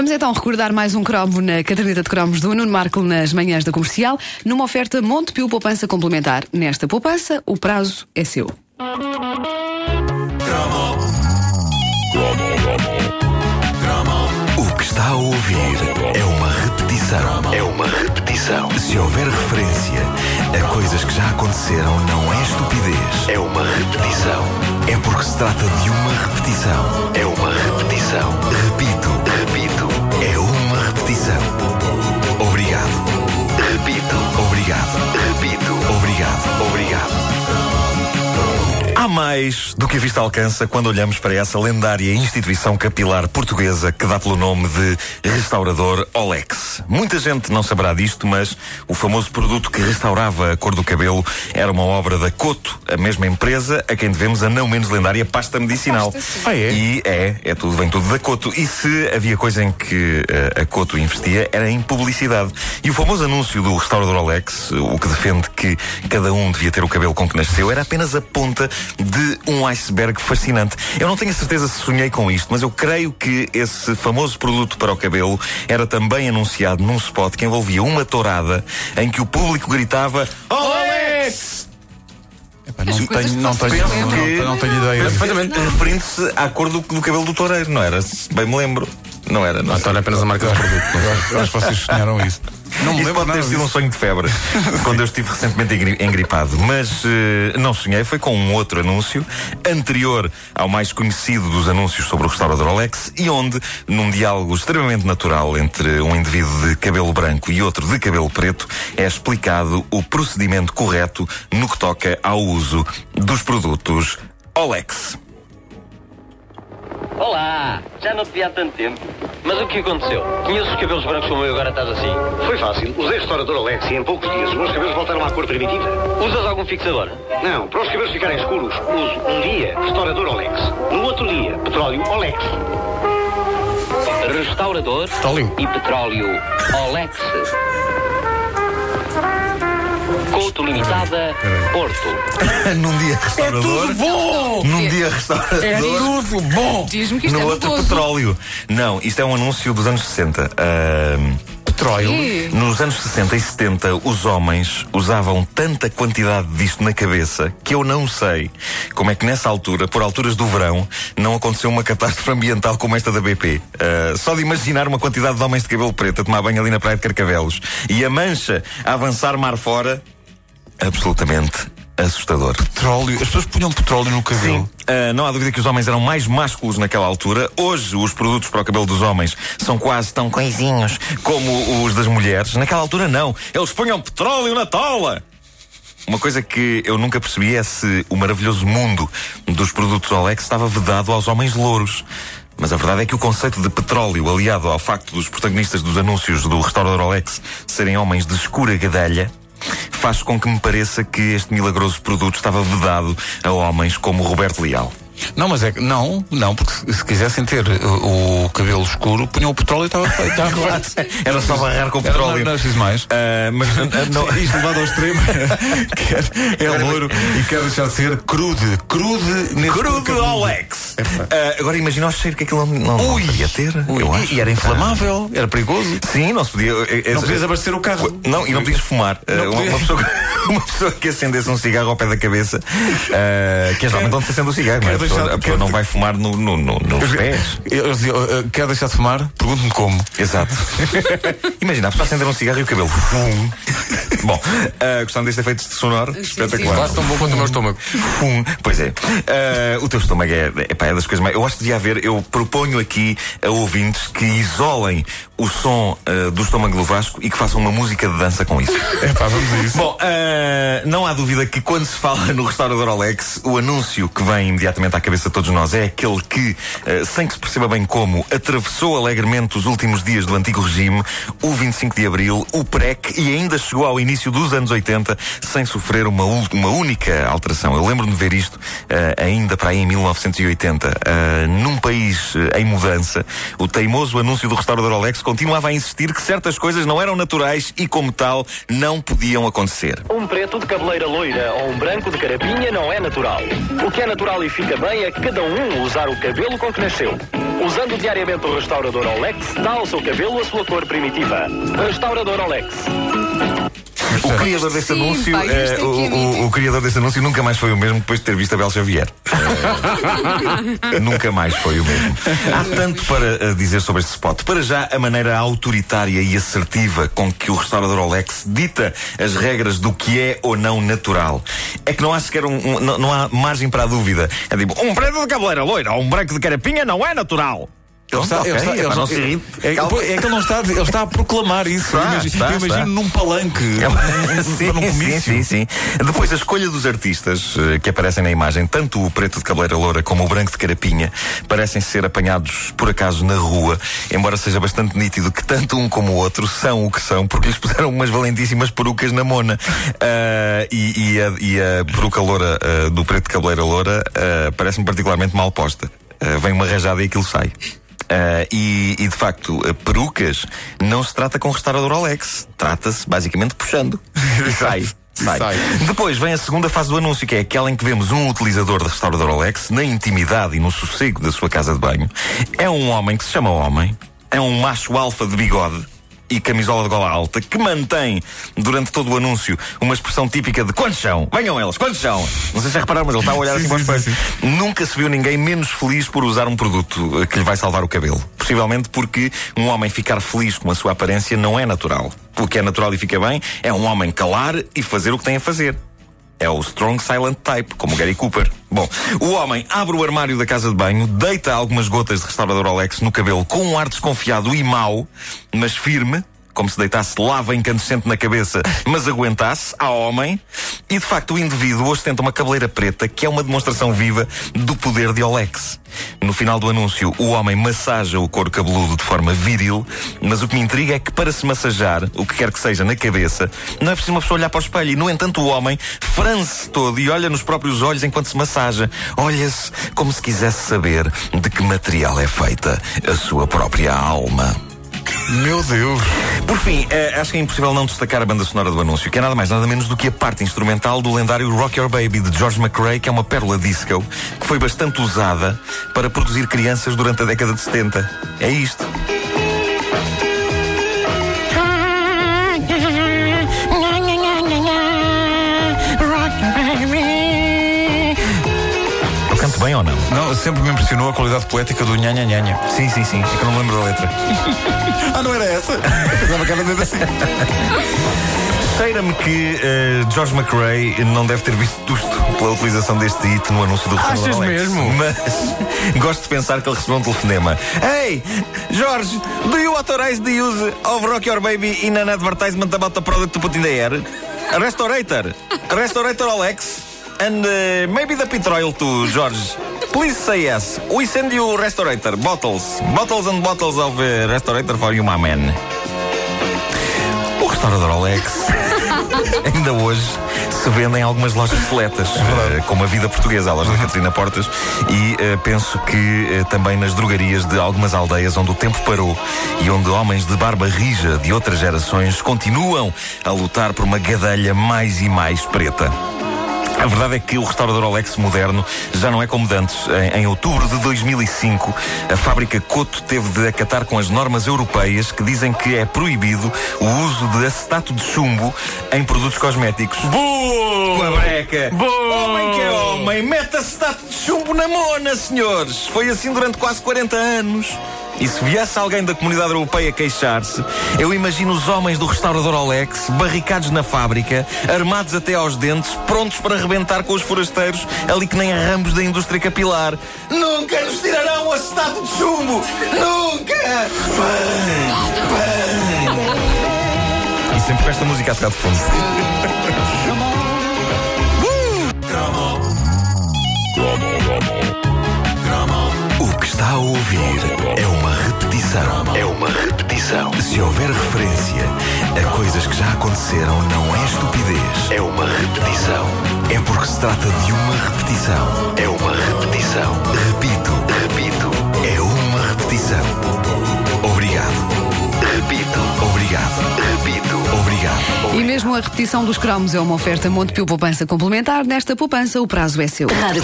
Vamos então recordar mais um cromo na caderneta de cromos do Nuno Marco nas manhãs da comercial, numa oferta Montepio Poupança Complementar. Nesta poupança, o prazo é seu. O que está a ouvir é uma repetição. É uma repetição. Se houver referência a coisas que já aconteceram, não é estupidez. É uma repetição. É porque se trata de uma repetição. É uma repetição. Repito, repetição. Obrigado. Repito. Obrigado. Há mais do que a vista alcança quando olhamos para essa lendária instituição capilar portuguesa que dá pelo nome de restaurador Olex. Muita gente não saberá disto, mas o famoso produto que restaurava a cor do cabelo era uma obra da Coto, a mesma empresa a quem devemos a não menos lendária pasta medicinal. Pasta, Ah, é? E é, é tudo, vem tudo da Coto. E se havia coisa em que eh, a Coto investia, era em publicidade. E o famoso anúncio do restaurador Alex, o que defende que cada um devia ter o cabelo com que nasceu, era apenas a ponta de um iceberg fascinante. Eu não tenho a certeza se sonhei com isto, mas eu creio que esse famoso produto para o cabelo era também anunciado num spot que envolvia uma tourada em que o público gritava Alex! Epá, não, tenho, não, que tenho, vocês não, lembram. não, não tenho ideia. Perfeitamente. Referindo-se à cor do, do cabelo do toureiro, não era? Se Bem me lembro. Não era, não. Então é apenas a marca do produto. Eu acho- eu acho que vocês sonharam isso. Não me Isso lembro pode ter sido um sonho de febre quando eu estive recentemente engri- engripado. Mas eh, não sonhei, foi com um outro anúncio, anterior ao mais conhecido dos anúncios sobre o restaurador Alex, e onde, num diálogo extremamente natural entre um indivíduo de cabelo branco e outro de cabelo preto, é explicado o procedimento correto no que toca ao uso dos produtos Olex. Olá! Já não te vi há tanto tempo. Mas o que aconteceu? Tinhas os cabelos brancos como eu e agora estás assim? Foi fácil. Usei restaurador Alex e em poucos dias os meus cabelos voltaram à cor primitiva. Usas algum fixador? Não, para os cabelos ficarem escuros, uso um dia restaurador Alex. No outro dia, petróleo Olex. Restaurador Petróleo. e petróleo Olex. Couto Limitada, Porto. Num dia restaurador. bom! Num dia restaurador. É tudo bom! Diz-me que isto no é outro dudoso. petróleo. Não, isto é um anúncio dos anos 60. Ahm, Petróleo. Nos anos 60 e 70, os homens usavam tanta quantidade disto na cabeça que eu não sei como é que nessa altura, por alturas do verão, não aconteceu uma catástrofe ambiental como esta da BP. Ah, só de imaginar uma quantidade de homens de cabelo preto a tomar banho ali na praia de Carcavelos e a mancha a avançar mar fora, absolutamente assustador. Petróleo. As pessoas punham petróleo no cabelo. Sim, ah, não há dúvida que os homens eram mais másculos naquela altura. Hoje, os produtos para o cabelo dos homens são quase tão coisinhos como os das mulheres. Naquela altura, não. Eles punham petróleo na tola. Uma coisa que eu nunca percebi é se o maravilhoso mundo dos produtos Olex estava vedado aos homens louros. Mas a verdade é que o conceito de petróleo, aliado ao facto dos protagonistas dos anúncios do restaurador Olex serem homens de escura gadelha, faz com que me pareça que este milagroso produto estava vedado a homens como Roberto Leal. Não, mas é que. Não, não, porque se- se quisessem ter uh, o cabelo escuro, punham o petróleo e estava feito. Era só barrar com Era- petróleo. Não, não é preciso mais. Ah, mas ah, não, Isto levado ao extremo, quer, é loiro e quer deixar de ser crude. Crude nesse Crude. Olex! Ah, agora imagina o cheiro que aquilo não, não, não Ui. podia ter. Ui, eu e- acho. E era inflamável, era perigoso. Sim, não se podia. eh, eh, Não podias abastecer o carro. Não, e não podias fumar. Não Uh, uma, podia. uma pessoa, uma pessoa que acendesse um cigarro ao pé da cabeça, uh, que é geralmente onde se acende o cigarro, não é? Pessoa, a pessoa não vai fumar no, no- no- nos pés. Eles diziam, uh, quer deixar de fumar? Pergunte-me como. Exato. Imagina, a pessoa acender um cigarro e o cabelo. Bom, uh, gostando deste efeito sonoro, espetacular. Quase tão bom quanto o meu estômago. Fum. Pois é. Ah, o teu estômago é, epá, é das coisas mais. Eu acho que devia haver. Eu proponho aqui a ouvintes que isolem o som ah, do estômago do Vasco e que façam uma música de dança com isso. É pá, vamos a isso. Bom, ah, não há dúvida que quando se fala no restaurador Alex, o anúncio que vem imediatamente à cabeça de todos nós é aquele que, sem que se perceba bem como, atravessou alegremente os últimos dias do antigo regime, o 25 de Abril, o PREC e ainda chegou ao início início dos anos 80 sem sofrer uma, uma única alteração. Eu lembro-me de ver isto eh, ainda para aí em 1980. Eh, num país eh, em mudança, o teimoso anúncio do restaurador Rolex continuava a insistir que certas coisas não eram naturais e, como tal, não podiam acontecer. Um preto de cabeleira loira ou um branco de carapinha não é natural. O que é natural e fica bem é cada um usar o cabelo com que nasceu. Usando diariamente o restaurador Olex, dá ao seu cabelo a sua cor primitiva. Restaurador Olex. O criador desse Sim, anúncio, isto eh, é que o, é o- o criador desse anúncio nunca mais foi o mesmo depois de ter visto a Bel Xavier. Eh, nunca mais foi o mesmo. Há tanto para eh, dizer sobre este spot. Para já, a maneira autoritária e assertiva com que o restaurador Olex dita as regras do que é ou não natural. É que não há sequer um, um- não, não há margem para a dúvida. É tipo, um preto de cabeleira loira ou um branco de carapinha não é natural. Ele está, ele está, epá, ele não está- se irrite. é, é que ele não está, ele está a proclamar isso. Está, eu imagino, está, eu imagino está. num palanque, É num- sim, num sim, sim, sim. Depois, a escolha dos artistas eh, que aparecem na imagem, tanto o preto de cabeleira loura como o branco de carapinha, parecem ser apanhados por acaso na rua, embora seja bastante nítido que tanto um como o outro são o que são, porque lhes puseram umas valentíssimas perucas na mona. Ah, e, e a, e a peruca loura ah, do preto de cabeleira loura ah, parece-me particularmente mal posta. Vem uma rajada e aquilo sai. Ah, e, e, de facto, a perucas não se trata com restaurador Alex. Trata-se basicamente puxando. Sai. Sai. Sai. Depois vem a segunda fase do anúncio, que é aquela em que vemos um utilizador de restaurador Alex na intimidade e no sossego da sua casa de banho. É um homem que se chama homem, é um macho alfa de bigode e camisola de gola alta que mantém durante todo o anúncio uma expressão típica de quantos são? Venham elas, quantos são? Não sei se já repararam, mas ele está a olhar assim para os pés. Nunca se viu ninguém menos feliz por usar um produto eh, que lhe vai salvar o cabelo. Possivelmente porque um homem ficar feliz com a sua aparência não é natural. O que é natural e fica bem é um homem calar e fazer o que tem a fazer. É o Strong Silent Type, como Gary Cooper. Bom, o homem abre o armário da casa de banho, deita algumas gotas de restaurador Alex no cabelo com um ar desconfiado e mau, mas firme, como se deitasse lava incandescente na cabeça, mas aguentasse, a homem. E de facto o indivíduo ostenta uma cabeleira preta que é uma demonstração viva do poder de Olex. No final do anúncio, o homem massaja o couro cabeludo de forma viril, mas o que me intriga é que para se massajar, o que quer que seja na cabeça, não é preciso uma pessoa olhar para o espelho. E, no entanto, o homem franze todo e olha nos próprios olhos enquanto se massaja. Olha-se como se quisesse saber de que material é feita a sua própria alma. Meu Deus. Por fim, eh, acho que é impossível não destacar a banda sonora do anúncio, que é nada mais nada menos do que a parte instrumental do lendário Rock Your Baby de George McRae, que é uma pérola disco que foi bastante usada para produzir crianças durante a década de 70. É isto. Bem ou não? Não, sempre me impressionou a qualidade poética do nhanha nhanha. Sim, sim, sim. É que eu não me lembro da letra. Ah, não era essa? Que era mesmo assim. Cheira-me que eh, George McRae não deve ter visto tusto pela utilização deste hit no anúncio do restaurante Achas Alex. mesmo? Mas gosto de pensar que ele recebeu um telefonema. Hey, George, do you authorize the use of Rock Your Baby in an advertisement about the product to put in the air? Restaurator. Restaurator Alex. And uh, maybe the petrol too, George. Please say yes. We send you restaurator. Bottles. Bottles and bottles of uh, restaurator for you, my man. O restaurador Alex ainda hoje se vende em algumas lojas seletas, eh, como a Vida Portuguesa, a loja da Catarina Portas, e eh, penso que eh, também nas drogarias de algumas aldeias onde o tempo parou e onde homens de barba rija de outras gerações continuam a lutar por uma gadelha mais e mais preta. A verdade é que o restaurador Alex moderno já não é como de antes. Em, em outubro de 2005, a fábrica Coto teve de acatar com as normas europeias que dizem que é proibido o uso de acetato de chumbo em produtos cosméticos. Boa! Com a breca! Boa! Homem que é homem, mete acetato de chumbo na mona, senhores! Foi assim durante quase 40 anos. E se viesse alguém da comunidade europeia queixar-se, eu imagino os homens do restaurador Alex barricados na fábrica, armados até aos dentes, prontos para rebentar com os forasteiros, ali que nem ramos da indústria capilar. Nunca nos tirarão o acetato de chumbo! Nunca! Bem, bem. E sempre com esta música a tocar de fundo. Ouvir é uma repetição. É uma repetição. Se houver referência a coisas que já aconteceram não é estupidez, é uma repetição. É porque se trata de uma repetição. É uma repetição. Repito, repito, é uma repetição. Obrigado. Repito, obrigado. Repito, obrigado. E mesmo a repetição dos cromos é uma oferta Montepio Poupança Complementar. Nesta poupança, o prazo é seu. Rádio